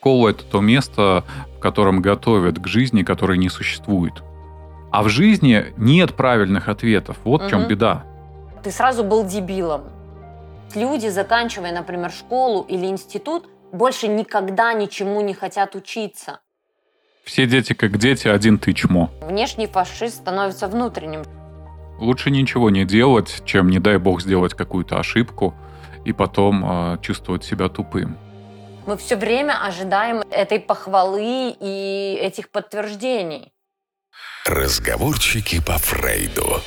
школа — это то место, в котором готовят к жизни, которой не существует. А в жизни нет правильных ответов. Вот в чем беда. Ты сразу был дебилом. Люди, заканчивая, например, школу или институт, больше никогда ничему не хотят учиться. Все дети как дети, один ты чмо. Внешний фашист становится внутренним. Лучше ничего не делать, чем, не дай бог, сделать какую-то ошибку и потом э, чувствовать себя тупым. Мы все время ожидаем этой похвалы и этих подтверждений. Разговорчики по Фрейду.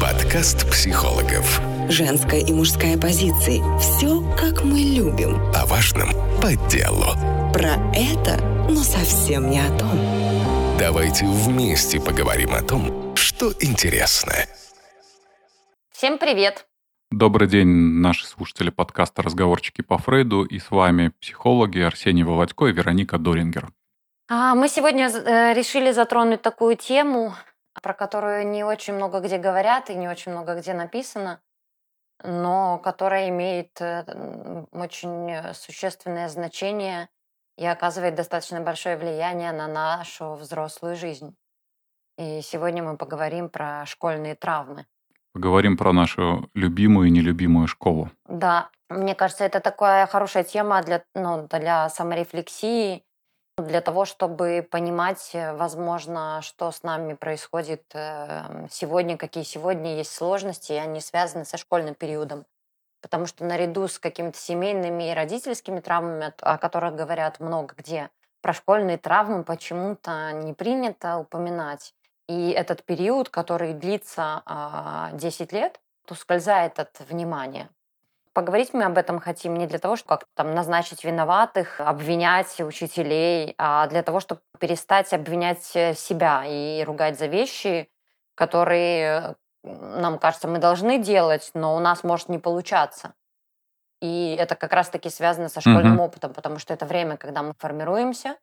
Подкаст психологов. Женская и мужская позиции. Все, как мы любим. О важном по делу. Про это, но совсем не о том. Давайте вместе поговорим о том, что интересно. Всем привет! Добрый день, наши слушатели подкаста «Разговорчики по Фрейду». И с вами психологи Арсений Володько и Вероника Дорингер. А мы сегодня э, решили затронуть такую тему, про которую не очень много где говорят и не очень много где написано, но которая имеет э, очень существенное значение и оказывает достаточно большое влияние на нашу взрослую жизнь. И сегодня мы поговорим про школьные травмы. Поговорим про нашу любимую и нелюбимую школу. Да, мне кажется, это такая хорошая тема для, ну, для саморефлексии, для того, чтобы понимать, возможно, что с нами происходит э, сегодня, какие сегодня есть сложности, и они связаны со школьным периодом. Потому что наряду с какими-то семейными и родительскими травмами, о которых говорят много где, про школьные травмы почему-то не принято упоминать. И этот период, который длится а, 10 лет, ускользает от внимания. Поговорить мы об этом хотим не для того, чтобы как там назначить виноватых, обвинять учителей, а для того, чтобы перестать обвинять э, себя и ругать за вещи, которые, нам кажется, мы должны делать, но у нас может не получаться. И это как раз-таки связано со школьным mm-hmm. опытом, потому что это время, когда мы формируемся,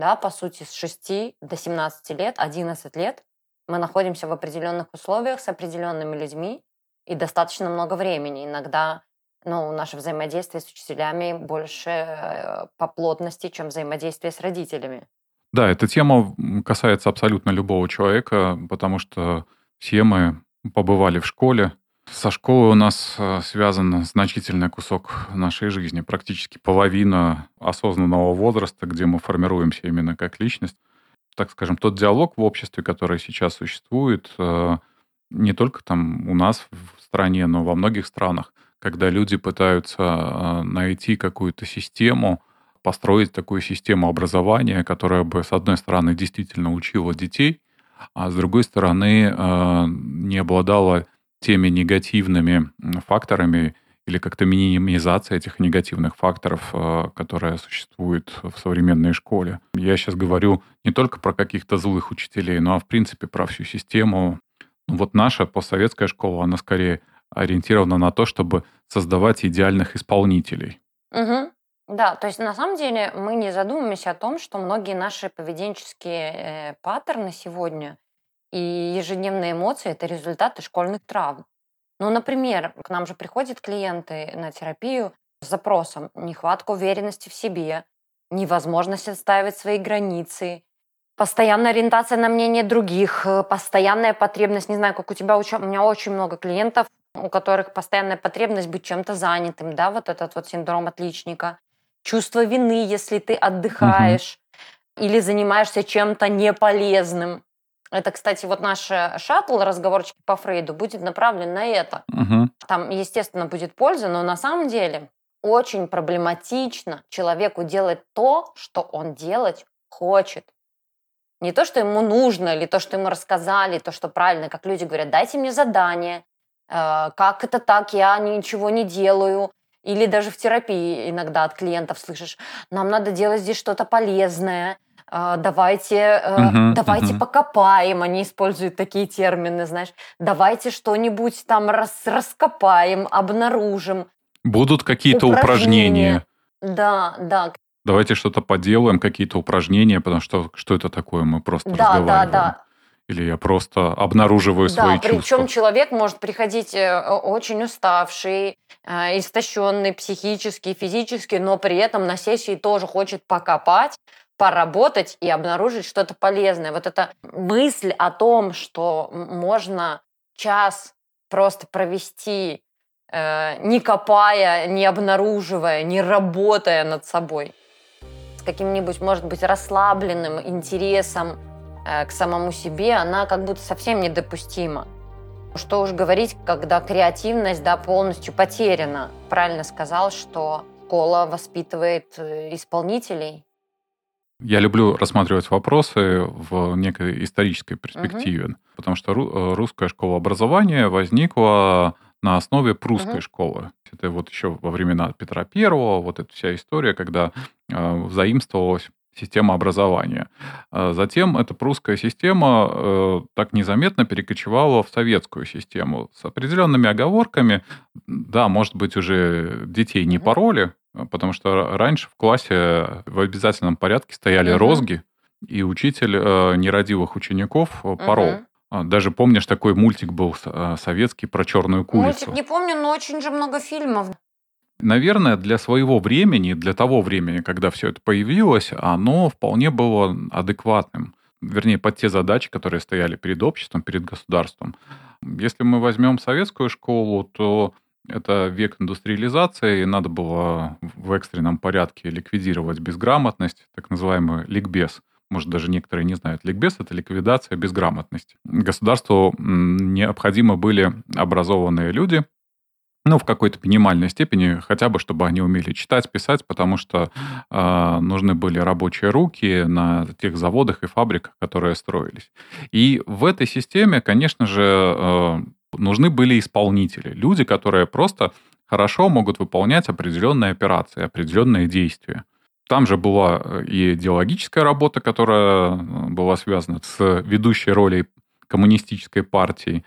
да, по сути, с 6 до 17 лет, 11 лет, мы находимся в определенных условиях с определенными людьми и достаточно много времени. Иногда ну, наше взаимодействие с учителями больше э, по плотности, чем взаимодействие с родителями. Да, эта тема касается абсолютно любого человека, потому что все мы побывали в школе. Со школой у нас э, связан значительный кусок нашей жизни, практически половина осознанного возраста, где мы формируемся именно как личность. Так скажем, тот диалог в обществе, который сейчас существует, э, не только там у нас в стране, но во многих странах, когда люди пытаются э, найти какую-то систему, построить такую систему образования, которая бы, с одной стороны, действительно учила детей, а с другой стороны, не обладала теми негативными факторами или как-то минимизация этих негативных факторов, э, которые существуют в современной школе. Я сейчас говорю не только про каких-то злых учителей, но, в принципе, про всю систему. Ну, вот наша постсоветская школа, она скорее ориентирована на то, чтобы создавать идеальных исполнителей. Угу. Да, то есть на самом деле мы не задумываемся о том, что многие наши поведенческие э, паттерны сегодня и ежедневные эмоции – это результаты школьных травм. Ну, например, к нам же приходят клиенты на терапию с запросом нехватка уверенности в себе, невозможность отстаивать свои границы, постоянная ориентация на мнение других, э, постоянная потребность, не знаю, как у тебя, у меня очень много клиентов, у которых постоянная потребность быть чем-то занятым, да, вот этот вот синдром отличника, чувство вины, если ты отдыхаешь угу. или занимаешься чем-то неполезным. Это, кстати, вот наш э, шаттл, разговорчик по Фрейду, будет направлен на это. Угу. Там, естественно, будет польза, но на самом деле очень проблематично человеку делать то, что он делать хочет. Не то, что ему нужно, или то, что ему рассказали, то, что правильно, как люди говорят, дайте мне задание, Э, как это так, я ничего не делаю. Или даже в терапии иногда от клиентов слышишь, нам надо делать здесь что-то полезное, давайте, uh-huh, давайте uh-huh. покопаем, они используют такие термины, знаешь, давайте что-нибудь там рас, раскопаем, обнаружим. Будут какие-то упражнения. упражнения. Да, да. Давайте что-то поделаем, какие-то упражнения, потому что что это такое, мы просто да, разговариваем. Да, да, Или я просто обнаруживаю Да, свои причем чувства? человек может приходить э, очень уставший, э, истощенный психически, физически, но при этом на сессии тоже хочет покопать, поработать и обнаружить что-то полезное. Вот эта мысль о том, что можно час просто провести, э, не копая, не обнаруживая, не работая над собой, с каким-нибудь, может быть, расслабленным интересом э, к самому себе, она как будто совсем недопустима. Что уж говорить, когда креативность да, полностью потеряна. Правильно сказал, что школа воспитывает э, исполнителей. Я люблю рассматривать вопросы в некой исторической перспективе, потому что э, русская школа образования возникла на основе прусской Мгм. школы. Это вот еще во времена Петра Первого, вот эта вся история, когда э, заимствовалась система образования. А Затем эта прусская система э, так незаметно перекочевала в советскую систему с определенными оговорками. Да, может быть, уже детей не Мгм. пороли, э, потому что раньше в классе в обязательном порядке стояли Мгм. розги, и учитель э, нерадивых учеников э, порол. Мгм. А, Даже помнишь, такой мультик был э, советский про черную курицу. Мультик не помню, но очень же много фильмов. Наверное, для своего времени, для того времени, когда все это появилось, оно вполне было адекватным. Вернее, под те задачи, которые стояли перед обществом, перед государством. Если мы возьмем советскую школу, то это век индустриализации, и надо было в экстренном порядке ликвидировать безграмотность, так называемый ликбез. Может, даже некоторые не знают. Ликбез – это ликвидация безграмотности. Государству м, необходимы были образованные люди, ну, в какой-то минимальной степени, хотя бы, чтобы они умели читать, писать, потому что э, нужны были рабочие руки на тех заводах и фабриках, которые строились. И в этой системе, конечно же, э, нужны были исполнители, люди, которые просто хорошо могут выполнять определенные операции, определенные действия. Там же была э, и идеологическая работа, которая э, была связана с ведущей ролей коммунистической партии.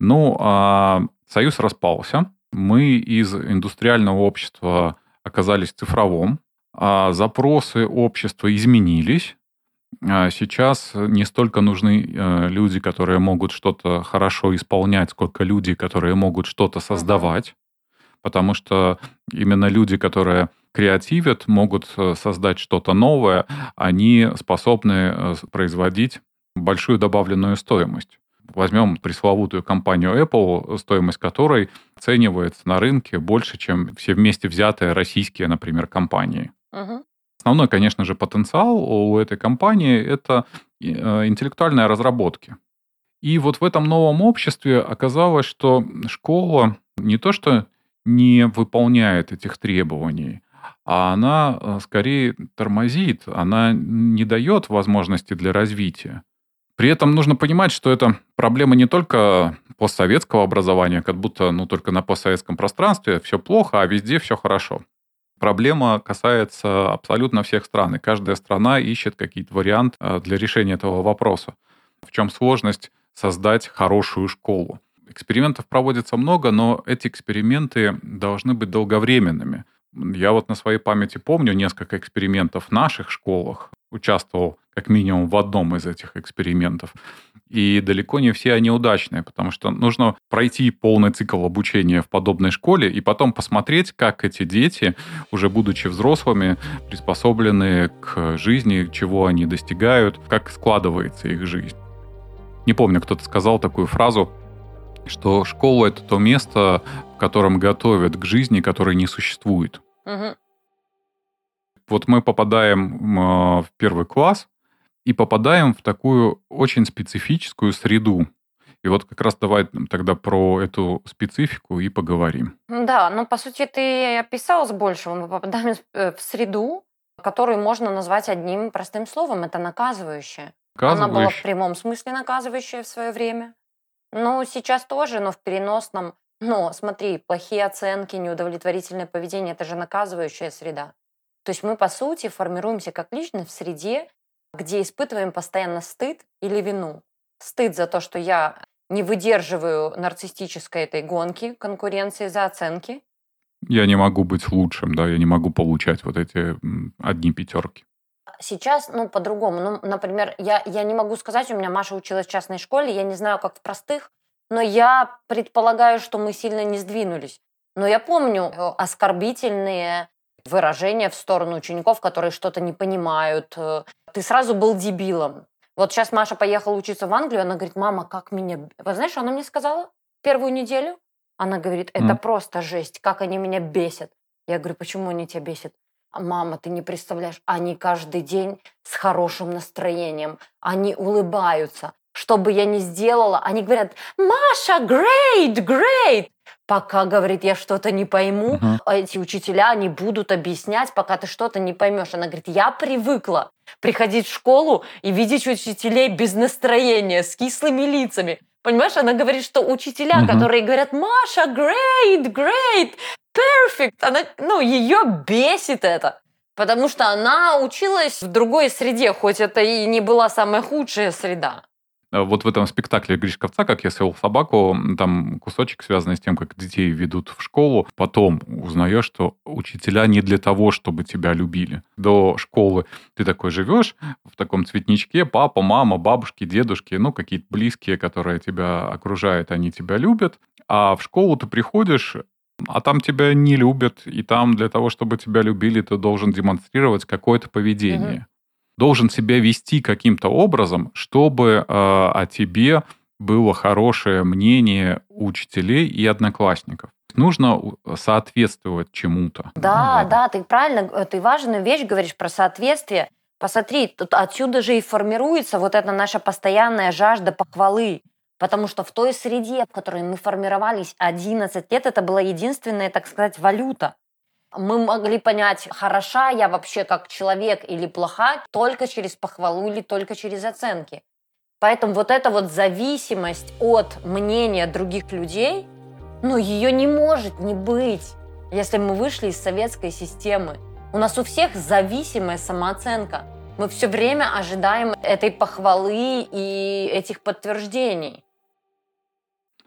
Ну, а Союз распался. Мы из индустриального общества оказались цифровом. А запросы общества изменились. А Сейчас не столько нужны э, люди, которые могут что-то хорошо исполнять, сколько люди, которые могут что-то создавать. Потому что именно люди, которые креативят, могут э, создать что-то новое, они способны э, производить большую добавленную стоимость. Возьмем пресловутую компанию Apple, стоимость которой оценивается на рынке больше, чем все вместе взятые российские, например, компании. Мгм. Основной, конечно же, потенциал у этой компании – это э, интеллектуальные разработки. И вот в этом новом обществе оказалось, что школа не то что не выполняет этих требований, а она э, скорее тормозит, она не дает возможности для развития. При этом нужно понимать, что это проблема не только постсоветского образования, как будто ну, только на постсоветском пространстве все плохо, а везде все хорошо. Проблема касается абсолютно всех стран, и каждая страна ищет какие-то варианты э, для решения этого вопроса. В чем сложность создать хорошую школу? Экспериментов проводится много, но эти эксперименты должны быть долговременными. Я вот на своей памяти помню несколько экспериментов в наших школах, участвовал как минимум в одном из этих экспериментов. И далеко не все они удачные, потому что нужно пройти полный цикл обучения в подобной школе и потом посмотреть, как эти дети, уже будучи взрослыми, приспособлены к жизни, чего они достигают, как складывается их жизнь. Не помню, кто-то сказал такую фразу, что школа — это то место, в котором готовят к жизни, которой не существует. Мгм. Вот мы попадаем э, в первый класс и попадаем в такую очень специфическую среду. И вот как раз давай тогда про эту специфику и поговорим. Да, ну, по сути, ты описал с большего. Мы попадаем э, в среду, которую можно назвать одним простым словом. Это наказывающее. Она была в прямом смысле наказывающая в свое время. Ну, сейчас тоже, но в переносном. Но смотри, плохие оценки, неудовлетворительное поведение – это же наказывающая среда. То есть мы, по сути, формируемся как личность в среде, где испытываем постоянно стыд или вину. Стыд за то, что я не выдерживаю нарциссической этой гонки, конкуренции за оценки. Я не могу быть лучшим, да, я не могу получать вот эти одни пятерки. Сейчас, ну, по-другому. Ну, например, я, я не могу сказать, у меня Маша училась в частной школе, я не знаю, как в простых, но я предполагаю, что мы сильно не сдвинулись. Но я помню э, оскорбительные выражения в сторону учеников, которые что-то не понимают. Ты сразу был дебилом. Вот сейчас Маша поехала учиться в Англию, она говорит, мама, как меня... Вы знаешь, она мне сказала первую неделю? Она говорит, это М. просто жесть, как они меня бесят. Я говорю, почему они тебя бесят? «А, Мама, ты не представляешь, они каждый день с хорошим настроением, они улыбаются. Что бы я ни сделала, они говорят, Маша, great, great. Пока, говорит, я что-то не пойму, Мгм. эти учителя не будут объяснять, пока ты что-то не поймешь. Она говорит, я привыкла приходить в школу и видеть учителей без настроения, с кислыми лицами. Понимаешь, она говорит, что учителя, Мгм. которые говорят, Маша, great, great, perfect, она, ну, ее бесит это. Потому что она училась в другой среде, хоть это и не была самая худшая среда. А Вот в этом спектакле Гришковца, как я съел собаку, там кусочек, связанный с тем, как детей ведут в школу. Потом узнаешь, что учителя не для того, чтобы тебя любили. До школы ты такой живешь в таком цветничке, папа, мама, бабушки, дедушки, ну, какие-то близкие, которые тебя окружают, они тебя любят. А в школу ты приходишь, а там тебя не любят, и там для того, чтобы тебя любили, ты должен демонстрировать какое-то поведение. Должен себя вести каким-то образом, чтобы э, о тебе было хорошее мнение учителей и одноклассников. Нужно соответствовать чему-то. Да, Вот. да, ты правильно, э, ты важную вещь говоришь про соответствие. Посмотри, тут отсюда же и формируется вот эта наша постоянная жажда похвалы. Потому что в той среде, в которой мы формировались 11 лет, это была единственная, так сказать, валюта. Мы могли понять, хороша я вообще как человек или плоха только через похвалу или только через оценки. Поэтому вот эта вот зависимость от мнения других людей, ну, ее не может не быть, если мы вышли из советской системы. У нас у всех зависимая самооценка. Мы все время ожидаем этой похвалы и этих подтверждений.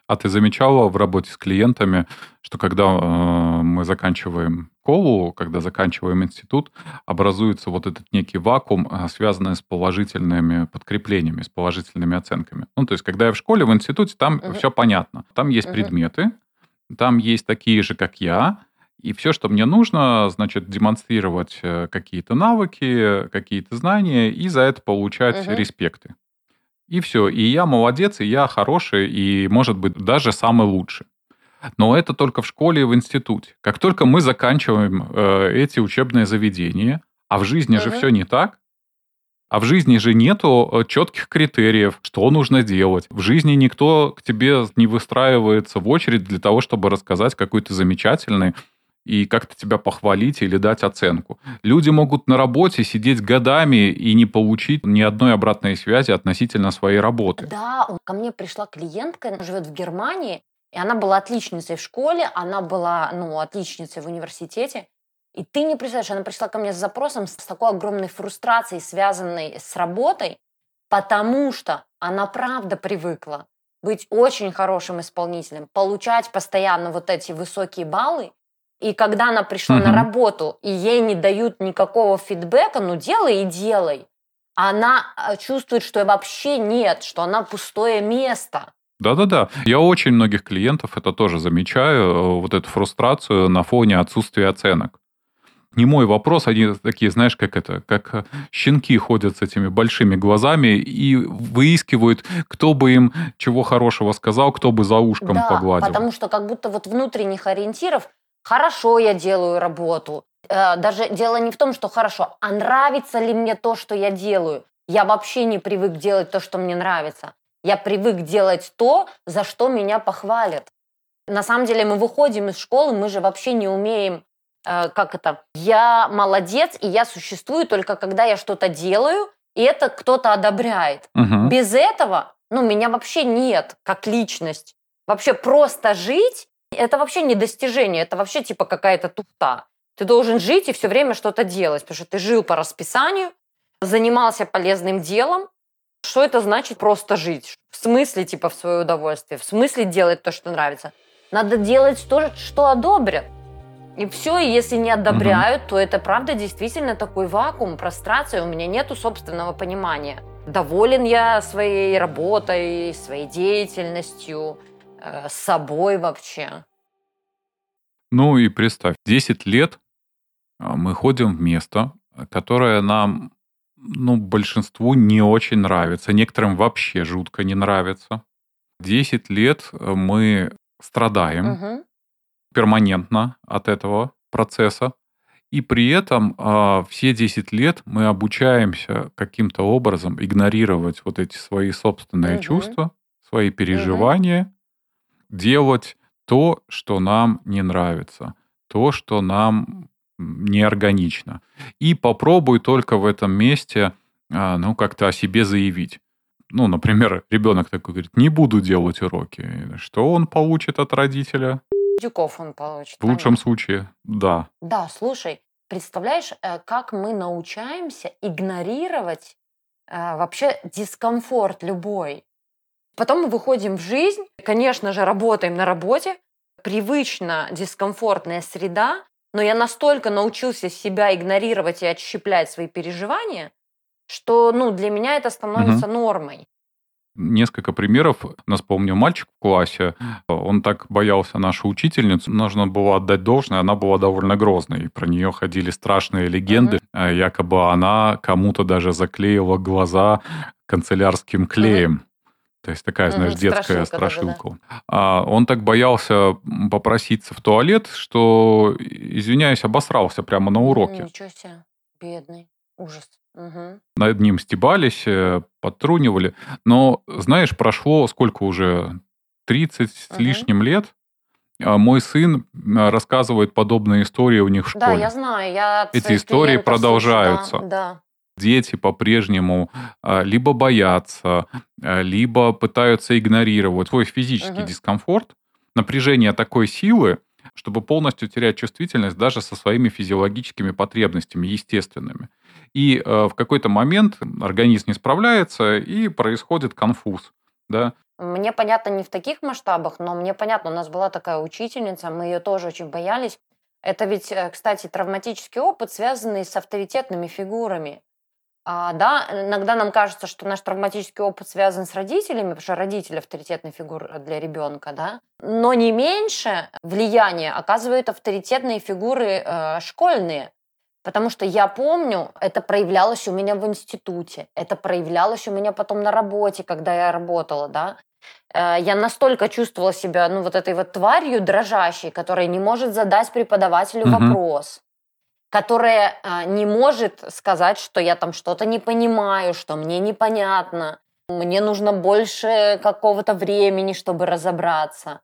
А ты замечала в работе с клиентами, что когда э, мы заканчиваем школу, когда заканчиваем институт, образуется вот этот некий вакуум, э, связанный с положительными подкреплениями, с положительными оценками. Ну, то есть, когда я в школе, в институте, там Мгм. все понятно. Там есть Мгм. предметы, там есть такие же, как я, и все, что мне нужно, значит, демонстрировать э, какие-то навыки, какие-то знания, и за это получать Мгм. респекты. И все. И я молодец, и я хороший, и, может быть, даже самый лучший. Но это только в школе и в институте. Как только мы заканчиваем э, эти учебные заведения, а в жизни же Мгм. все не так, а в жизни же нету четких критериев, что нужно делать. В жизни никто к тебе не выстраивается в очередь для того, чтобы рассказать, какой ты замечательный, и как-то тебя похвалить или дать оценку. Люди могут на работе сидеть годами и не получить ни одной обратной связи относительно своей работы. Да, ко мне пришла клиентка, она живет в Германии, и она была отличницей в школе, она была, ну, отличницей в университете. И ты не представляешь, она пришла ко мне с запросом с такой огромной фрустрацией, связанной с работой, потому что она правда привыкла быть очень хорошим исполнителем, получать постоянно вот эти высокие баллы. И когда она пришла на Мгм. работу, и ей не дают никакого фидбэка, ну делай и делай, она э, чувствует, что вообще нет, что она пустое место. Да-да-да. Я очень многих клиентов это тоже замечаю, э, вот эту фрустрацию на фоне отсутствия оценок. Не мой вопрос, они такие, знаешь, как это, как э, щенки ходят с этими большими глазами и выискивают, кто бы им чего хорошего сказал, кто бы за ушком да, погладил. потому что как будто вот внутренних ориентиров хорошо я делаю работу. Э, Даже дело не в том, что хорошо, а нравится ли мне то, что я делаю. Я вообще не привык делать то, что мне нравится. Я привык делать то, за что меня похвалят. На самом деле мы выходим из школы, мы же вообще не умеем, э, как это, я молодец, и я существую только когда я что-то делаю, и это кто-то одобряет. Мгм. Без этого, ну, меня вообще нет как личность. Вообще просто жить, это вообще не достижение, это вообще типа какая-то туфта. Ты должен жить и все время что-то делать, потому что ты жил по расписанию, занимался полезным делом. Что это значит просто жить? В смысле типа в свое удовольствие? В смысле делать то, что нравится? Надо делать то, что одобрят. И все, и если не одобряют, то это правда действительно такой вакуум, прострация, у меня нету собственного понимания. Доволен я своей работой, своей деятельностью, э, собой вообще. Ну и представь, 10 лет а, мы ходим в место, которое нам, ну, большинству не очень нравится, некоторым вообще жутко не нравится. 10 лет э, мы страдаем Мгм. перманентно от этого процесса. И при этом а, все 10 лет мы обучаемся каким-то образом игнорировать вот эти свои собственные Мгм. чувства, свои переживания, делать то, что нам не нравится, то, что нам неорганично. И попробуй только в этом месте а, ну, как-то о себе заявить. Ну, например, ребенок такой говорит, не буду делать уроки. Что он получит от родителя? Дюков он получит. В лучшем понятно. случае, да. Да, слушай, представляешь, э, как мы научаемся игнорировать э, вообще дискомфорт любой. Потом мы выходим в жизнь, конечно же, работаем на работе, привычно дискомфортная среда, но я настолько научился себя игнорировать и отщеплять свои переживания, что ну, для меня это становится нормой. Несколько примеров. Нас, помню, мальчик в классе, он так боялся нашу учительницу, нужно было отдать должное, она была довольно грозной. Про нее ходили страшные легенды. А Якобы она кому-то даже заклеила глаза канцелярским клеем. То есть такая, знаешь, Мгм, детская страшилка, страшилка. А он так боялся попроситься в туалет, что, извиняюсь, обосрался прямо на уроке. Ничего себе, бедный, ужас. Мгм. над ним стебались, э, подтрунивали. Но, знаешь, прошло сколько уже? 30 с Мгм. лишним лет. А Мой сын рассказывает подобные истории у них в Да, школе. я знаю, я Эти истории продолжаются. Да, да. Дети по-прежнему а, либо боятся, а, либо пытаются игнорировать свой физический Мгм. дискомфорт, напряжение такой силы, чтобы полностью терять чувствительность даже со своими физиологическими потребностями, естественными. И э, в какой-то момент организм не справляется, и происходит конфуз. Да? Мне понятно не в таких масштабах, но мне понятно, у нас была такая учительница, мы ее тоже очень боялись. Это ведь, э, кстати, травматический опыт, связанный с авторитетными фигурами. А, да, иногда нам кажется, что наш травматический опыт связан с родителями, потому что родитель авторитетная фигура для ребенка, да. Но не меньше влияния оказывают авторитетные фигуры э, школьные. Потому что я помню, это проявлялось у меня в институте, это проявлялось у меня потом на работе, когда я работала, да. Э, Я настолько чувствовала себя, ну, вот этой вот тварью дрожащей, которая не может задать преподавателю Мгм. вопрос, которая а, не может сказать, что я там что-то не понимаю, что мне непонятно, мне нужно больше какого-то времени, чтобы разобраться.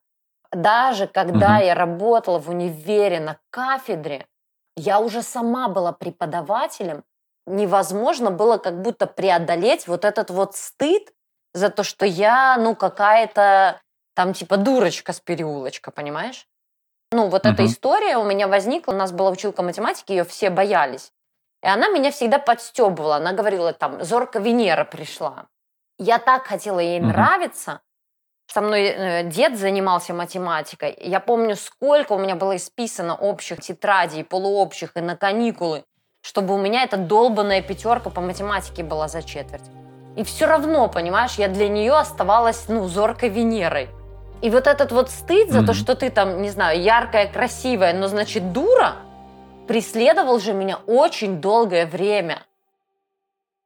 Даже когда Мгм. я работала в универе на кафедре, я уже сама была преподавателем, невозможно было как будто преодолеть вот этот вот стыд за то, что я, ну, какая-то там типа дурочка с переулочка, понимаешь? Ну, вот эта Мгм. история у меня возникла, у нас была училка математики, ее все боялись. И она меня всегда подстебывала. Она говорила там, Зорка Венера пришла. Я так хотела ей Мгм. нравиться. Со мной э, дед занимался математикой. Я помню, сколько у меня было исписано общих тетрадей, полуобщих и на каникулы, чтобы у меня эта долбанная пятерка по математике была за четверть. И все равно, понимаешь, я для нее оставалась, ну, зоркой Венерой. И вот этот вот стыд за то, Мгм. что ты там, не знаю, яркая, красивая, но значит дура, преследовал же меня очень долгое время.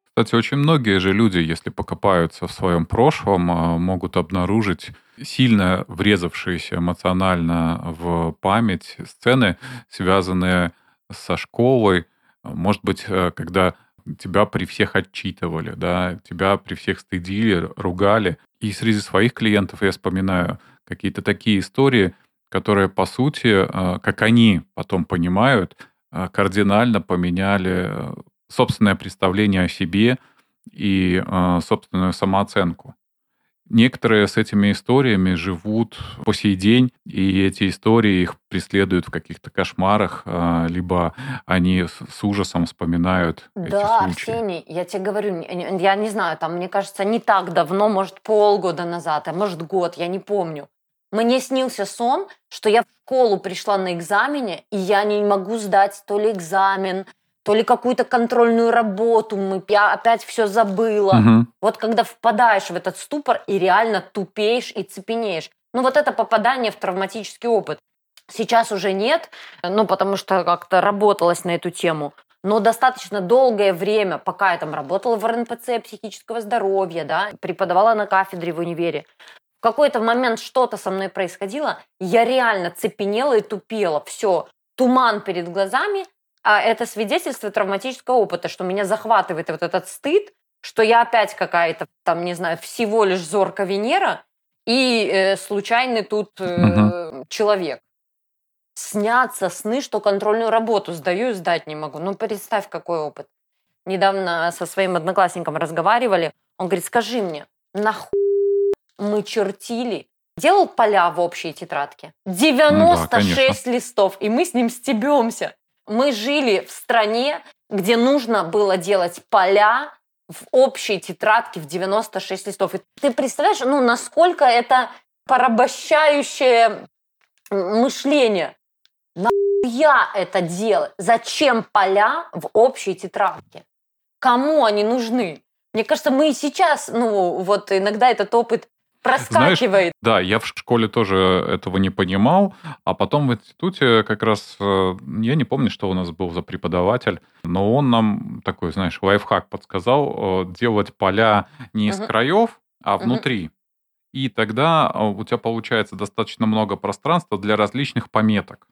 Кстати, очень многие же люди, если покопаются в своем прошлом, а, могут обнаружить сильно врезавшиеся эмоционально в память сцены, связанные со школой. Может быть, э, когда тебя при всех отчитывали, да, тебя при всех стыдили, ругали. И среди своих клиентов я вспоминаю какие-то такие истории, которые, по сути, э, как они потом понимают, э, кардинально поменяли э, собственное представление о себе и собственную самооценку. Некоторые с этими историями живут по сей день, и эти истории их преследуют в каких-то кошмарах, э, либо они с, ужасом вспоминают эти Да, случаи. Арсений, я тебе говорю, я не знаю, там, мне кажется, не так давно, может, полгода назад, а может, год, я не помню. Мне снился сон, что я в школу пришла на экзамене, и я не могу сдать то ли экзамен, то ли какую-то контрольную работу, мы, я опять все забыла. Мгм. Вот когда впадаешь в этот ступор и реально тупеешь и цепенеешь. Ну вот это попадание в травматический опыт. Сейчас уже нет, ну потому что как-то работалось на эту тему. Но достаточно долгое время, пока я там работала в РНПЦ психического здоровья, да, преподавала на кафедре в универе, в какой-то момент что-то со мной происходило, я реально цепенела и тупела. Все, туман перед глазами, а это свидетельство травматического опыта, что меня захватывает вот этот стыд, что я опять какая-то, там, не знаю, всего лишь зорка Венера и э, случайный тут э, Мгм. человек. Снятся сны, что контрольную работу сдаю и сдать не могу. Ну, представь, какой опыт. Недавно со своим одноклассником разговаривали. Он говорит, скажи мне, нахуй мы чертили? Делал поля в общей тетрадке. 96 листов, и мы с ним стебемся. Мы жили в стране, где нужно было делать поля в общей тетрадке в 96 листов. И ты представляешь, ну, насколько это порабощающее мышление. Нахуя это делать? Зачем поля в общей тетрадке? Кому они нужны? Мне кажется, мы и сейчас, ну, вот иногда этот опыт проскакивает. Да, я в школе тоже этого не понимал, а потом в институте как раз, э, я не помню, что у нас был за преподаватель, но он нам такой, знаешь, лайфхак подсказал, э, делать поля не из Мгм. краев, а внутри. И тогда э, у тебя получается достаточно много пространства для различных пометок.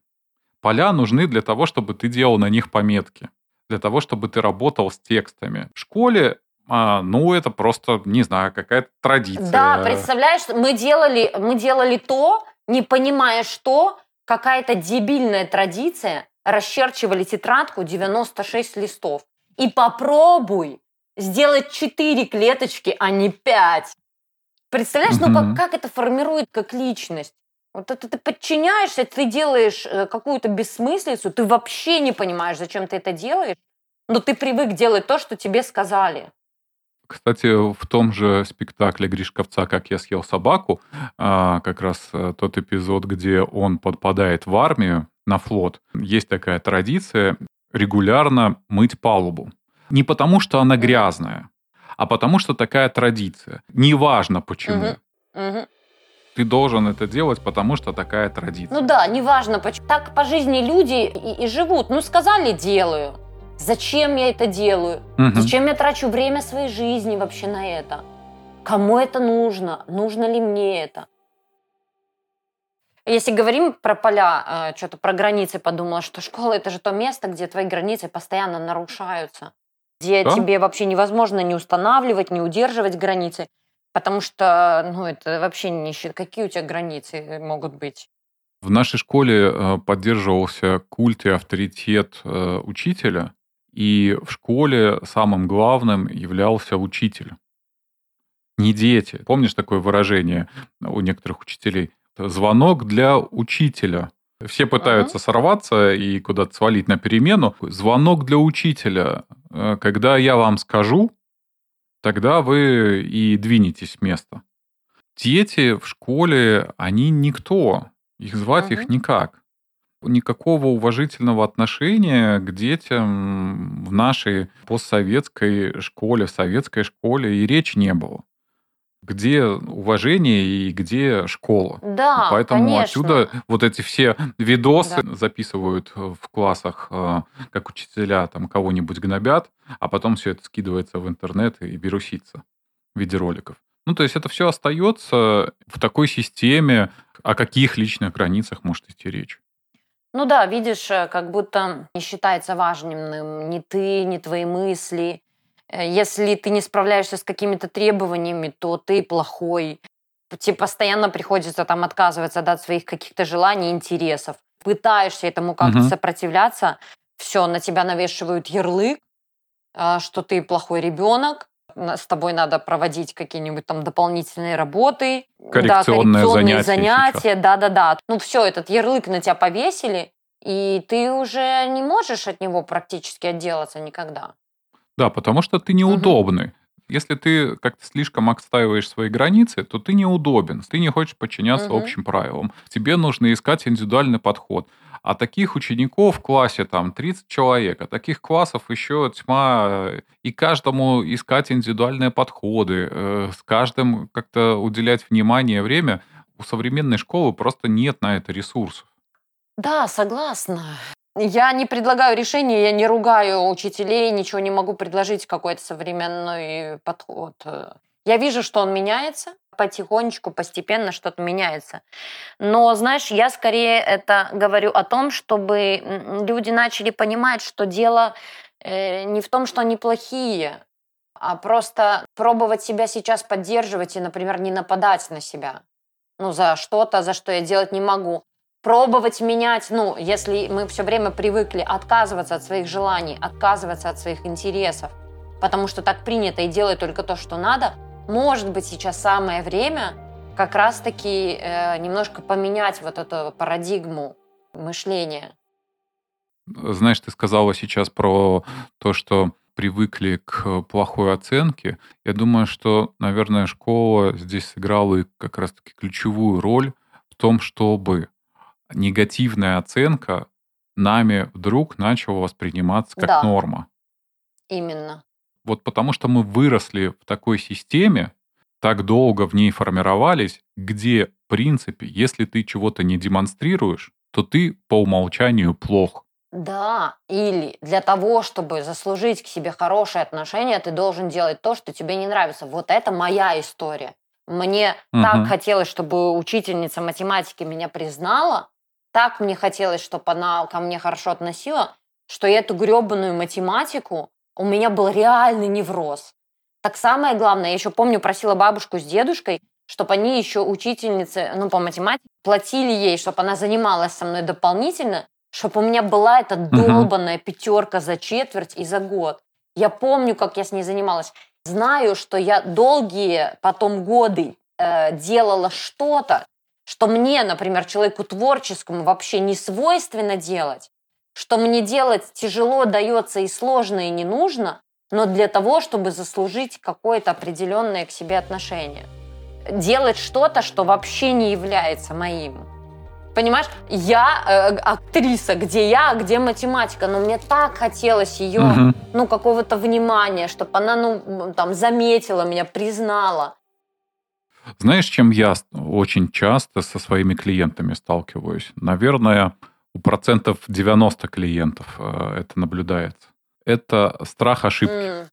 Поля нужны для того, чтобы ты делал на них пометки, для того, чтобы ты работал с текстами. В школе а, ну, это просто, не знаю, какая-то традиция. Да, представляешь, мы делали, мы делали то, не понимая что, какая-то дебильная традиция, расчерчивали тетрадку 96 листов. И попробуй сделать 4 клеточки, а не 5. Представляешь, ну как, как это формирует как личность? Вот это ты подчиняешься, ты делаешь э, какую-то бессмыслицу, ты вообще не понимаешь, зачем ты это делаешь, но ты привык делать то, что тебе сказали. Кстати, в том же спектакле Гришковца «Как я съел собаку», а, как раз э, тот эпизод, где он подпадает в армию, на флот, есть такая традиция регулярно мыть палубу. Не потому, что она грязная, а потому, что такая традиция. Неважно почему. Ты должен это делать, потому что такая традиция. Ну да, неважно, почему. Так по жизни люди и, и живут. Ну, сказали, делаю. Зачем я это делаю? Мгм. Зачем я трачу время своей жизни вообще на это? Кому это нужно? Нужно ли мне это? Если говорим про поля, э, что-то про границы подумала, что школа это же то место, где твои границы постоянно нарушаются, где Да. тебе вообще невозможно не устанавливать, не удерживать границы, потому что, ну, это вообще не какие у тебя границы могут быть? В нашей школе э, поддерживался культ и авторитет э, учителя, и в школе самым главным являлся учитель. Не дети. Помнишь такое выражение у некоторых учителей? Звонок для учителя. Все пытаются сорваться и куда-то свалить на перемену. Звонок для учителя. Э, Когда я вам скажу, тогда вы и двинетесь с места. Дети в школе, они никто. Их звать их Мгм. никак. Никакого уважительного отношения к детям в нашей постсоветской школе, в советской школе и речи не было. Где уважение и где школа? Да, Поэтому конечно. отсюда вот эти все видосы записывают э, в классах, э, как учителя там кого-нибудь гнобят, а потом все это скидывается в интернет и вирусится в виде роликов. Ну, то есть это все остается в такой системе, о каких личных границах может идти речь. Ну да, видишь, э, как будто не считается важным ни ты, ни твои мысли. Э, Если ты не справляешься с какими-то требованиями, то ты плохой. Тебе постоянно приходится там отказываться да, от своих каких-то желаний, интересов. Пытаешься этому как-то Мгм. сопротивляться, все, на тебя навешивают ярлык, а, что ты плохой ребенок, с тобой надо проводить какие-нибудь там дополнительные работы, да, Коррекционное коррекционные занятие занятия, да-да-да. Ну все, этот ярлык на тебя повесили, и ты уже не можешь от него практически отделаться никогда. Да, потому что ты неудобный. Если ты как-то слишком отстаиваешь свои границы, то ты неудобен, ты не хочешь подчиняться Мгм. общим правилам. Тебе нужно искать индивидуальный подход. А таких учеников в классе там 30 человек, а таких классов еще тьма. И каждому искать индивидуальные подходы, э, с каждым как-то уделять внимание, время. У современной школы просто нет на это ресурсов. Да, согласна. Я не предлагаю решения, я не ругаю учителей, ничего не могу предложить какой-то современный подход. Я вижу, что он меняется, потихонечку, постепенно что-то меняется. Но, знаешь, я скорее это говорю о том, чтобы люди начали понимать, что дело э, не в том, что они плохие, а просто пробовать себя сейчас поддерживать и, например, не нападать на себя. Ну, за что-то, за что я делать не могу пробовать менять, ну, если мы все время привыкли отказываться от своих желаний, отказываться от своих интересов, потому что так принято и делать только то, что надо, может быть, сейчас самое время как раз-таки э, немножко поменять вот эту парадигму мышления. Знаешь, ты сказала сейчас про то, что привыкли к плохой оценке. Я думаю, что, наверное, школа здесь сыграла как раз-таки ключевую роль в том, чтобы негативная оценка нами вдруг начала восприниматься как Да. норма. Именно. Вот потому что мы выросли в такой системе, так долго в ней формировались, где, в принципе, если ты чего-то не демонстрируешь, то ты по умолчанию плох. Да, или для того, чтобы заслужить к себе хорошие отношения, ты должен делать то, что тебе не нравится. Вот это моя история. Мне Мгм. так хотелось, чтобы учительница математики меня признала, так мне хотелось, чтобы она ко мне хорошо относила, что я эту гребаную математику, у меня был реальный невроз. Так самое главное, я еще помню, просила бабушку с дедушкой, чтобы они еще учительницы, ну, по математике, платили ей, чтобы она занималась со мной дополнительно, чтобы у меня была эта долбанная пятерка за четверть и за год. Я помню, как я с ней занималась. Знаю, что я долгие потом годы э, делала что-то, что мне, например, человеку творческому вообще не свойственно делать, что мне делать тяжело дается и сложно, и не нужно, но для того, чтобы заслужить какое-то определенное к себе отношение. Делать что-то, что вообще не является моим. Понимаешь, я э, актриса, где я, а где математика, но мне так хотелось ее, Мгм. ну, какого-то внимания, чтобы она, ну, там, заметила меня, признала. Знаешь, чем я очень часто со своими клиентами сталкиваюсь? Наверное, у процентов 90 клиентов э, это наблюдается. Это страх ошибки. М,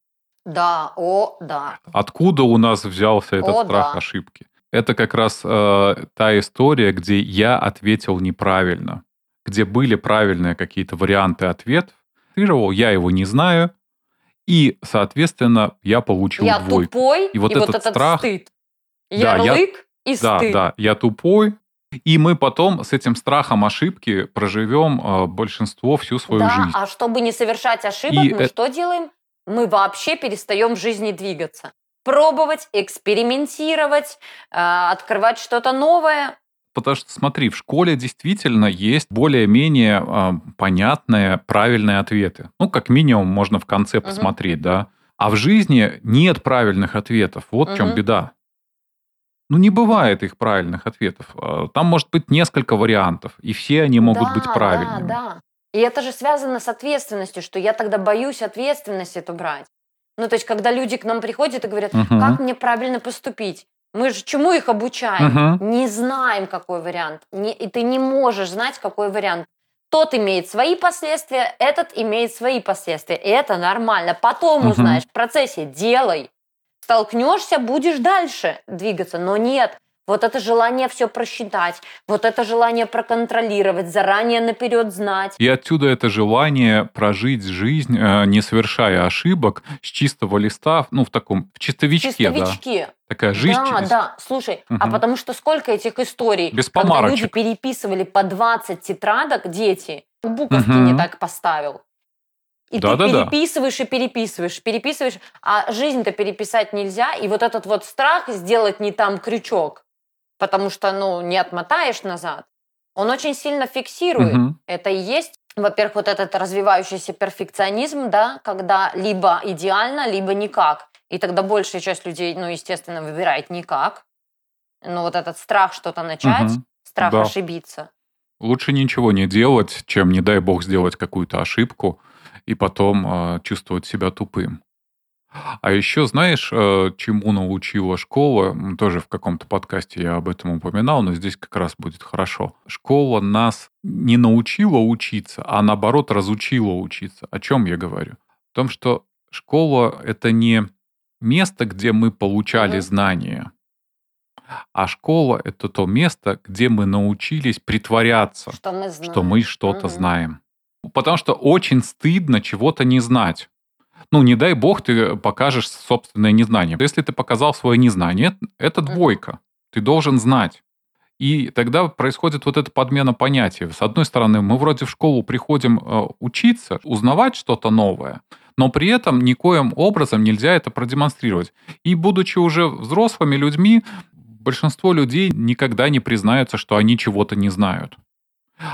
Да, о, да. Откуда у нас взялся этот О, страх да. ошибки? Это как раз э, та история, где я ответил неправильно, где были правильные какие-то варианты ответов. Я его не знаю, и, соответственно, я получил Я двойку. тупой, И вот этот страх- стыд. Да, я- Ярлык и Да, стыд. да, я тупой. И мы потом с этим страхом ошибки проживем э, большинство всю свою да, жизнь. а чтобы не совершать ошибок, И мы э- что делаем? Мы вообще перестаем в жизни двигаться. Пробовать, экспериментировать, э, открывать что-то новое. Потому что, смотри, в школе действительно есть более-менее э, понятные, правильные ответы. Ну, как минимум, можно в конце Мгм. посмотреть, да. А в жизни нет правильных ответов. Вот в чем беда. Ну, не бывает их правильных ответов. Э, Там может быть несколько вариантов, и все они могут да, быть правильными. Да, да. И это же связано с ответственностью, что я тогда боюсь ответственность эту брать. Ну, то есть, когда люди к нам приходят и говорят, Мгм. как мне правильно поступить? Мы же чему их обучаем? Мгм. Не знаем, какой вариант. Не- и ты не можешь знать, какой вариант. Тот имеет свои последствия, этот имеет свои последствия. И это нормально. Потом Мгм. узнаешь. В процессе делай. Столкнешься, будешь дальше двигаться. Но нет. Вот это желание все просчитать, вот это желание проконтролировать, заранее наперед знать. И отсюда это желание прожить жизнь, э, не совершая ошибок, с чистого листа, ну, в таком, в чистовичке, да. Чистовички. Такая жизнь да, через- да, слушай, а Мгм. потому что сколько этих историй, Без когда люди переписывали по 20 тетрадок, дети, буковки Мгм. не так поставил. И ты Да-да-да. переписываешь и переписываешь, переписываешь, а жизнь-то переписать нельзя, и вот этот вот страх сделать не там крючок, потому что, ну, не отмотаешь назад, он очень сильно фиксирует. Мгм. Это и есть во-первых, вот этот развивающийся перфекционизм, да, когда либо идеально, либо никак. И тогда большая часть людей, ну, естественно, выбирает никак. Но вот этот страх что-то начать, Мгм. страх Да. ошибиться. Лучше ничего не делать, чем, не дай бог, сделать какую-то ошибку и потом э, чувствовать себя тупым. А еще, знаешь, э, чему научила школа? Тоже в каком-то подкасте я об этом упоминал, но здесь как раз будет хорошо. Школа нас не научила учиться, а наоборот разучила учиться. О чем я говорю? О том, что школа — это не место, где мы получали знания, а школа — это то место, где мы научились притворяться, Что мы знаем. что мы что-то Мгм. знаем. Потому что очень стыдно чего-то не знать. Ну, не дай бог, ты покажешь собственное незнание. Если ты показал свое незнание, это двойка. Ты должен знать. И тогда происходит вот эта подмена понятий. С одной стороны, мы вроде в школу приходим э, учиться, узнавать что-то новое, но при этом никоим образом нельзя это продемонстрировать. И будучи уже взрослыми людьми, большинство людей никогда не признаются, что они чего-то не знают.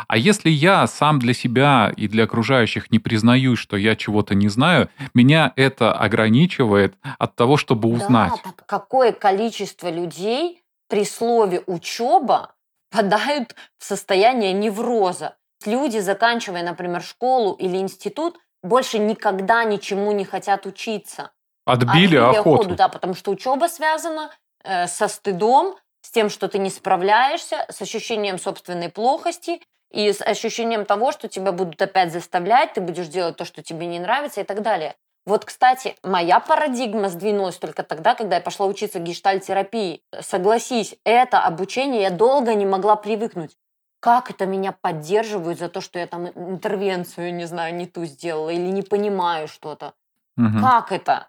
А если я сам для себя и для окружающих не признаюсь, что я чего-то не знаю, меня это ограничивает от того, чтобы узнать. Да, так какое количество людей при слове учеба впадают в состояние невроза. Люди, заканчивая, например, школу или институт, больше никогда ничему не хотят учиться. Отбили охоту. Да, потому что учеба связана э, со стыдом, с тем, что ты не справляешься, с ощущением собственной плохости и с ощущением того, что тебя будут опять заставлять, ты будешь делать то, что тебе не нравится и так далее. Вот, кстати, моя парадигма сдвинулась только тогда, когда я пошла учиться гештальтерапии. Согласись, это обучение я долго не могла привыкнуть. Как это меня поддерживают за то, что я там интервенцию, не знаю, не ту сделала или не понимаю что-то. Мгм. Как это?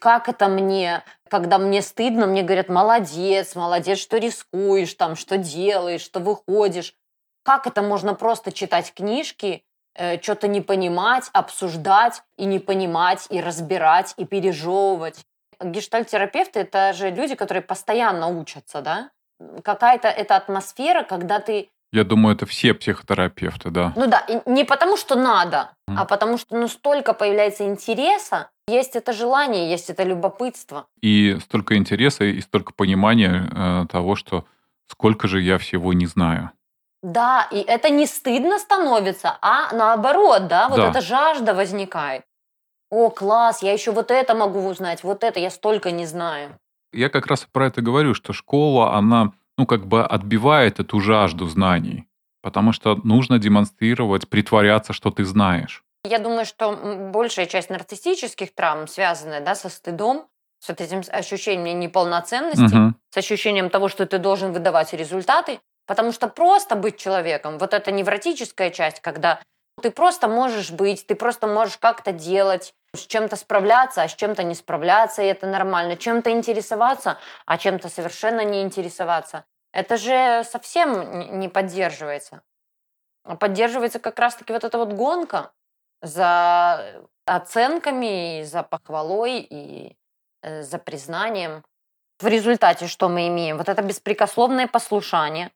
Как это мне, когда мне стыдно, мне говорят, молодец, молодец, что рискуешь, там, что делаешь, что выходишь. Как это можно просто читать книжки, что-то не понимать, обсуждать и не понимать, и разбирать, и пережевывать? Гештальтерапевты – это же люди, которые постоянно учатся, да? Какая-то эта атмосфера, когда ты Я думаю, это все психотерапевты, да. ну да, и не потому что надо, Мгм. а потому что ну столько появляется интереса, есть это желание, есть это любопытство. И столько интереса, и столько понимания э, того, что сколько же я всего не знаю. Да, и это не стыдно становится, а наоборот, да, вот Да. эта жажда возникает. О, класс, я еще вот это могу узнать, вот это я столько не знаю. Я как раз про это говорю, что школа, она, ну, как бы отбивает эту жажду знаний. Потому что нужно демонстрировать, притворяться, что ты знаешь. Я думаю, что большая часть нарциссических травм связана да, со стыдом, с вот этим ощущением неполноценности, Мгм. с ощущением того, что ты должен выдавать результаты, потому что просто быть человеком, вот эта невротическая часть, когда ты просто можешь быть, ты просто можешь как-то делать, с чем-то справляться, а с чем-то не справляться, и это нормально, чем-то интересоваться, а чем-то совершенно не интересоваться. Это же совсем не поддерживается. А поддерживается как раз-таки вот эта вот гонка за оценками, и за похвалой и э, за признанием. В результате что мы имеем? Вот это беспрекословное послушание,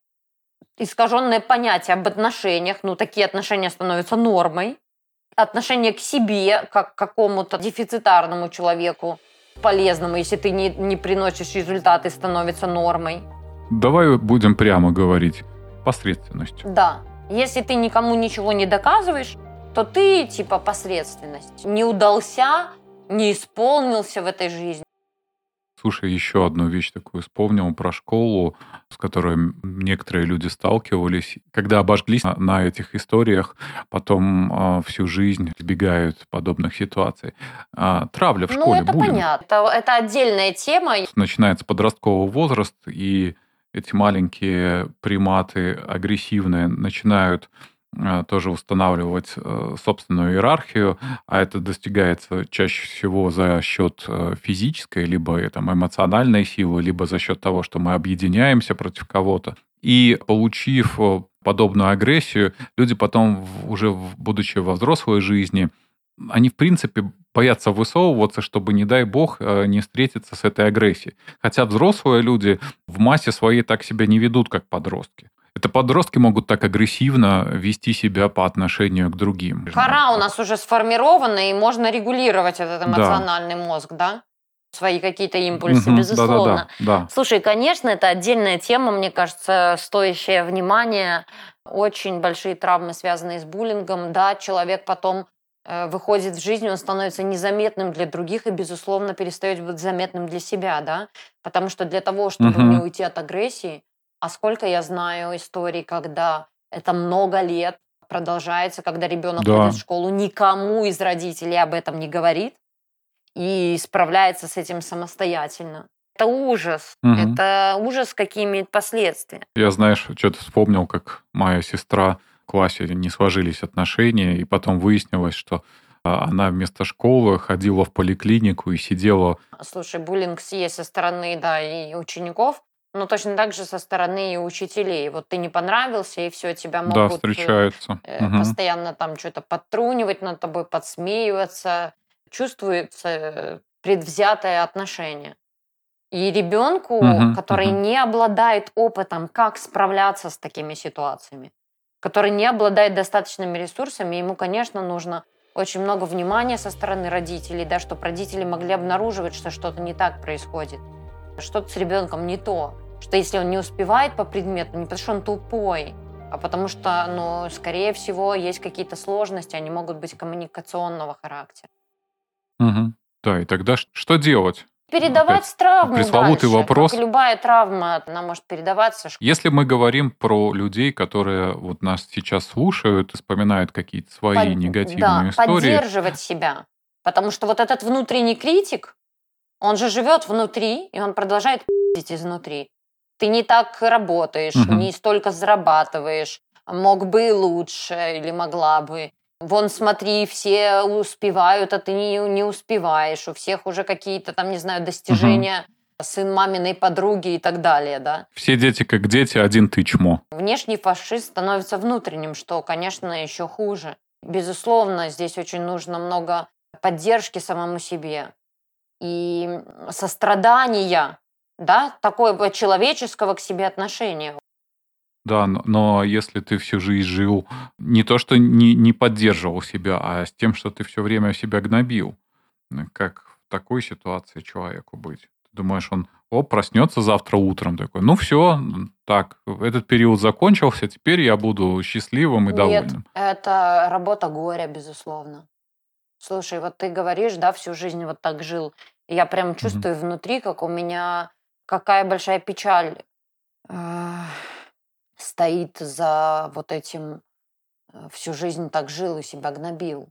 искаженное понятие об отношениях, ну такие отношения становятся нормой, отношение к себе, как к какому-то дефицитарному человеку, полезному, если ты не, не приносишь результаты, становится нормой. Давай будем прямо говорить. Посредственностью. Да. Если ты никому ничего не доказываешь, то ты типа посредственность. Не удался, не исполнился в этой жизни. Слушай, еще одну вещь такую вспомнил про школу, с которой некоторые люди сталкивались. Когда обожглись на, на этих историях, потом а, всю жизнь избегают подобных ситуаций. А, травля в ну, школе, это буллинг. понятно. Это, это отдельная тема. начинается подростковый возраст, и эти маленькие приматы агрессивные начинают э, тоже устанавливать э, собственную иерархию, а это достигается чаще всего за счет э, физической, либо э, там, эмоциональной силы, либо за счет того, что мы объединяемся против кого-то. И получив э, подобную агрессию, люди потом, уже будучи во взрослой жизни, они, в принципе, боятся высовываться, чтобы, не дай бог, э, не встретиться с этой агрессией. Хотя взрослые люди в массе своей так себя не ведут, как подростки. Это подростки могут так агрессивно вести себя по отношению к другим. Кора у нас уже сформирована, и можно регулировать этот эмоциональный да. мозг, да? Свои какие-то импульсы, угу, безусловно. Да, да, да, Слушай, конечно, это отдельная тема, мне кажется, стоящая внимания. Очень большие травмы, связанные с буллингом. Да, человек потом э, выходит в жизнь, он становится незаметным для других и, безусловно, перестает быть заметным для себя, да? Потому что для того, чтобы угу. не уйти от агрессии, а сколько я знаю историй, когда это много лет продолжается, когда ребенок да. ходит в школу, никому из родителей об этом не говорит и справляется с этим самостоятельно. Это ужас. Угу. Это ужас, какие имеет последствия. Я, знаешь, что-то вспомнил, как моя сестра в классе не сложились отношения, и потом выяснилось, что а, она вместо школы ходила в поликлинику и сидела. Слушай, буллинг есть со стороны, да, и учеников, но точно так же со стороны и учителей. Вот ты не понравился, и все, тебя могут да, встречаются. Э, угу. постоянно там что-то подтрунивать над тобой, подсмеиваться. Чувствуется предвзятое отношение. И ребенку, угу, который угу. не обладает опытом, как справляться с такими ситуациями, который не обладает достаточными ресурсами, ему, конечно, нужно очень много внимания со стороны родителей, да, чтобы родители могли обнаруживать, что что-то не так происходит, что-то с ребенком не то. Что если он не успевает по предмету, не потому что он тупой, а потому что, ну, скорее всего, есть какие-то сложности, они могут быть коммуникационного характера. Угу. Да, и тогда что делать? Передавать Опять травму Пресловутый дальше. вопрос. Как любая травма, она может передаваться. Если мы говорим про людей, которые вот нас сейчас слушают вспоминают какие-то свои Под... негативные да, истории. поддерживать себя. Потому что вот этот внутренний критик, он же живет внутри, и он продолжает пиздить изнутри ты не так работаешь, угу. не столько зарабатываешь, мог бы и лучше или могла бы. Вон, смотри, все успевают, а ты не, не успеваешь. У всех уже какие-то там, не знаю, достижения, угу. сын маминой подруги и так далее, да. Все дети как дети, один ты чмо. Внешний фашист становится внутренним, что, конечно, еще хуже. Безусловно, здесь очень нужно много поддержки самому себе и сострадания да, такое человеческого к себе отношения. Да, но если ты всю жизнь жил не то, что не, не поддерживал себя, а с тем, что ты все время себя гнобил, как в такой ситуации человеку быть? Ты думаешь, он о, проснется завтра утром такой, ну все, так, этот период закончился, теперь я буду счастливым и Нет, довольным. это работа горя, безусловно. Слушай, вот ты говоришь, да, всю жизнь вот так жил. Я прям чувствую угу. внутри, как у меня какая большая печаль э, стоит за вот этим э, всю жизнь так жил и себя гнобил.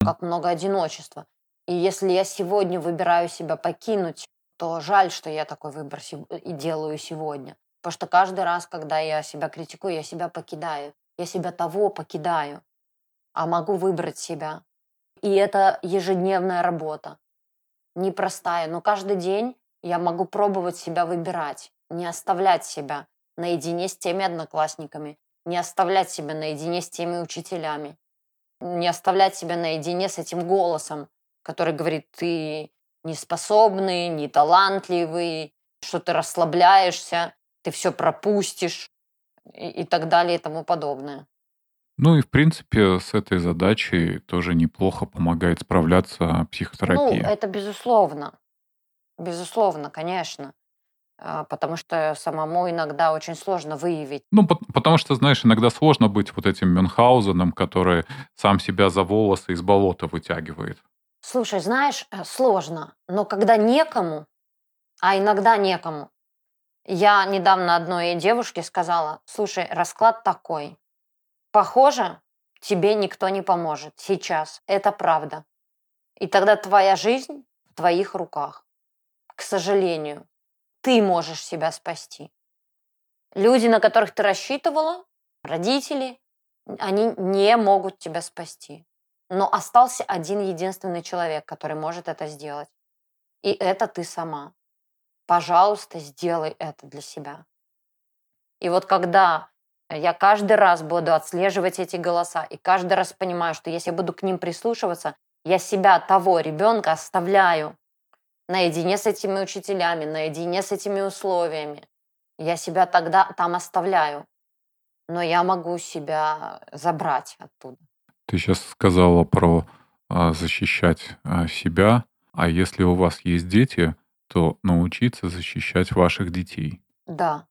Как много одиночества. И если я сегодня выбираю себя покинуть, то жаль, что я такой выбор и делаю сегодня. Потому что каждый раз, когда я себя критикую, я себя покидаю. Я себя того покидаю. А могу выбрать себя. И это ежедневная работа. Непростая, но каждый день я могу пробовать себя выбирать, не оставлять себя наедине с теми одноклассниками, не оставлять себя наедине с теми учителями, не оставлять себя наедине с этим голосом, который говорит, ты неспособный, не талантливый, что ты расслабляешься, ты все пропустишь и, и так далее и тому подобное. Ну и, в принципе, с этой задачей тоже неплохо помогает справляться психотерапия. Ну, это безусловно. Безусловно, конечно. А, потому что самому иногда очень сложно выявить. Ну, потому что, знаешь, иногда сложно быть вот этим Мюнхгаузеном, который сам себя за волосы из болота вытягивает. Слушай, знаешь, э, сложно, но когда некому, а иногда некому. Я недавно одной девушке сказала, слушай, расклад такой. Похоже, тебе никто не поможет сейчас. Это правда. И тогда твоя жизнь в твоих руках к сожалению. Ты можешь себя спасти. Люди, на которых ты рассчитывала, родители, они не могут тебя спасти. Но остался один единственный человек, который может это сделать. И это ты сама. Пожалуйста, сделай это для себя. И вот когда я каждый раз буду отслеживать эти голоса, и каждый раз понимаю, что если я буду к ним прислушиваться, я себя, того ребенка оставляю наедине с этими учителями, наедине с этими условиями. Я себя тогда там оставляю. но я могу себя забрать оттуда. Ты сейчас сказала про а, защищать а, себя, а если у вас есть дети, то научиться защищать ваших детей. Да,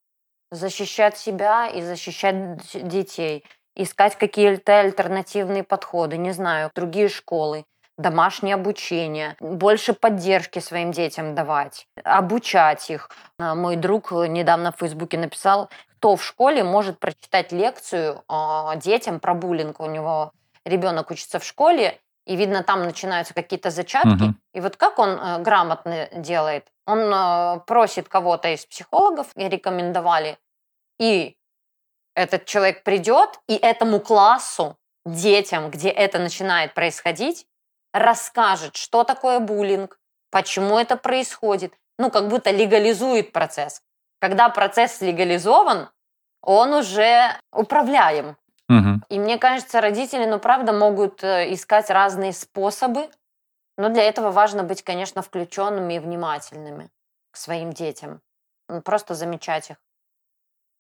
защищать себя и защищать детей, искать какие-то альтернативные подходы, не знаю, другие школы, домашнее обучение, больше поддержки своим детям давать, обучать их. А, мой друг недавно в Фейсбуке написал, кто в школе может прочитать лекцию а, детям про буллинг. У него ребенок учится в школе, и видно, там начинаются какие-то зачатки. Угу. И вот как он э, грамотно делает? Он э, просит кого-то из психологов, и рекомендовали, и этот человек придет, и этому классу, детям, где это начинает происходить, расскажет, что такое буллинг, почему это происходит, ну, как будто легализует процесс. Когда процесс легализован, он уже управляем. Угу. И мне кажется, родители, ну, правда, могут э, искать разные способы, но для этого важно быть, конечно, включенными и внимательными к своим детям. Просто замечать их.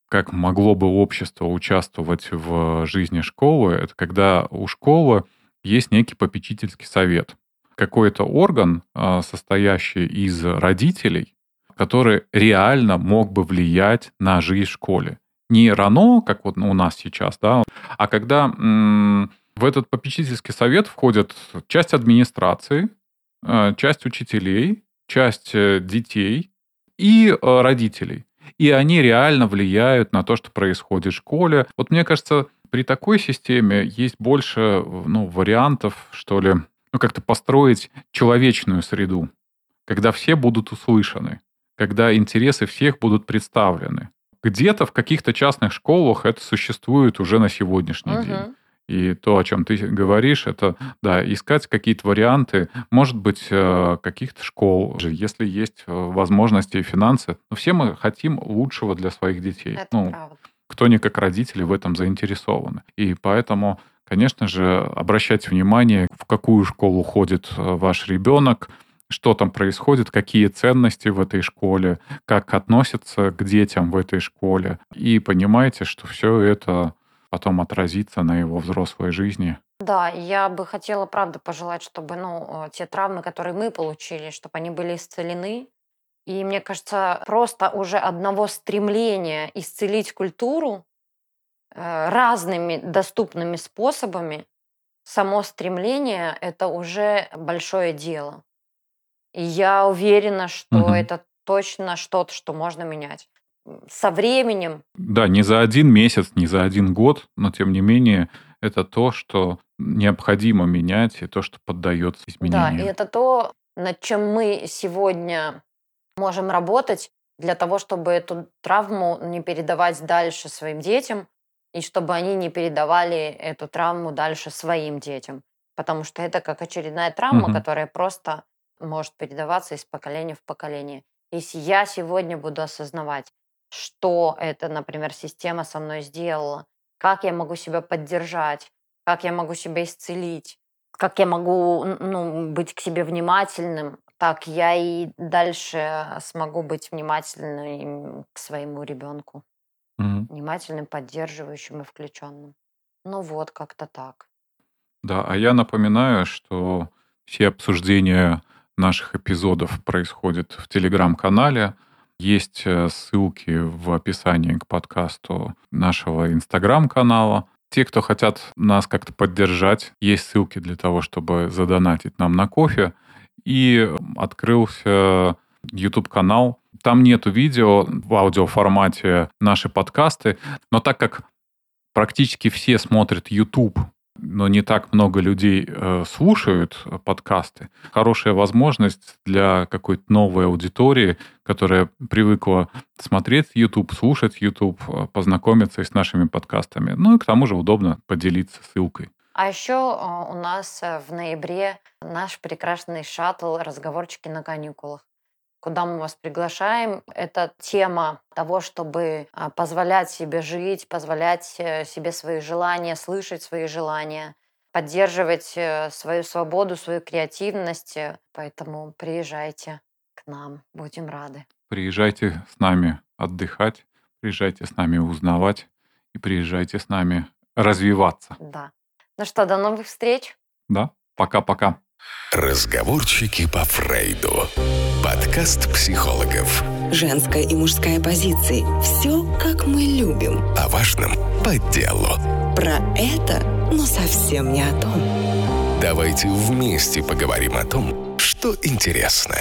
Как могло бы общество участвовать в жизни школы, это когда у школы есть некий попечительский совет. Какой-то орган, а, состоящий из родителей, который реально мог бы влиять на жизнь в школе не РАНО, как вот у нас сейчас, да, а когда в этот попечительский совет входят часть администрации, э, часть учителей, часть э, детей и э, родителей. И они реально влияют на то, что происходит в школе. Вот мне кажется, при такой системе есть больше ну, вариантов, что ли, ну, как-то построить человечную среду, когда все будут услышаны, когда интересы всех будут представлены где-то в каких-то частных школах это существует уже на сегодняшний угу. день. И то, о чем ты говоришь, это, да, искать какие-то варианты, может быть, э, каких-то школ, если есть э, возможности и финансы. Но все мы хотим лучшего для своих детей. Это ну, правда. Кто не как родители в этом заинтересованы. И поэтому, конечно же, обращать внимание, в какую школу ходит э, ваш ребенок, что там происходит, какие ценности в этой школе, как относятся к детям в этой школе. И понимаете, что все это потом отразится на его взрослой жизни. Да, я бы хотела, правда, пожелать, чтобы ну, э, те травмы, которые мы получили, чтобы они были исцелены. И мне кажется, просто уже одного стремления исцелить культуру э, разными доступными способами, само стремление — это уже большое дело. И я уверена, что угу. это точно что-то, что можно менять. Со временем. Да, не за один месяц, не за один год, но тем не менее это то, что необходимо менять, и то, что поддается изменению. Да, и это то, над чем мы сегодня можем работать для того, чтобы эту травму не передавать дальше своим детям, и чтобы они не передавали эту травму дальше своим детям. Потому что это как очередная травма, угу. которая просто может передаваться из поколения в поколение. Если я сегодня буду осознавать, что эта, например, система со мной сделала, как я могу себя поддержать, как я могу себя исцелить, как я могу ну, быть к себе внимательным, так я и дальше смогу быть внимательным к своему ребенку. Мгм. Внимательным, поддерживающим и включенным. Ну вот, как-то так. Да, а я напоминаю, что все обсуждения наших эпизодов происходит в телеграм-канале. Есть э, ссылки в описании к подкасту нашего инстаграм-канала. Те, кто хотят нас как-то поддержать, есть ссылки для того, чтобы задонатить нам на кофе. И открылся YouTube-канал. Там нету видео в аудиоформате наши подкасты, но так как практически все смотрят YouTube но не так много людей э, слушают подкасты. Хорошая возможность для какой-то новой аудитории, которая привыкла смотреть YouTube, слушать YouTube, э, познакомиться с нашими подкастами. Ну и к тому же удобно поделиться ссылкой. А еще э, у нас э, в ноябре наш прекрасный шаттл «Разговорчики на каникулах» куда мы вас приглашаем. Это тема того, чтобы а, позволять себе жить, позволять э, себе свои желания, слышать свои желания, поддерживать э, свою свободу, свою креативность. Поэтому приезжайте к нам, будем рады. Приезжайте с нами отдыхать, приезжайте с нами узнавать, и приезжайте с нами развиваться. Да. Ну что, до новых встреч. Да, пока-пока. Разговорчики по Фрейду. Подкаст психологов. Женская и мужская позиции. Все, как мы любим. О важном по делу. Про это, но совсем не о том. Давайте вместе поговорим о том, что интересно.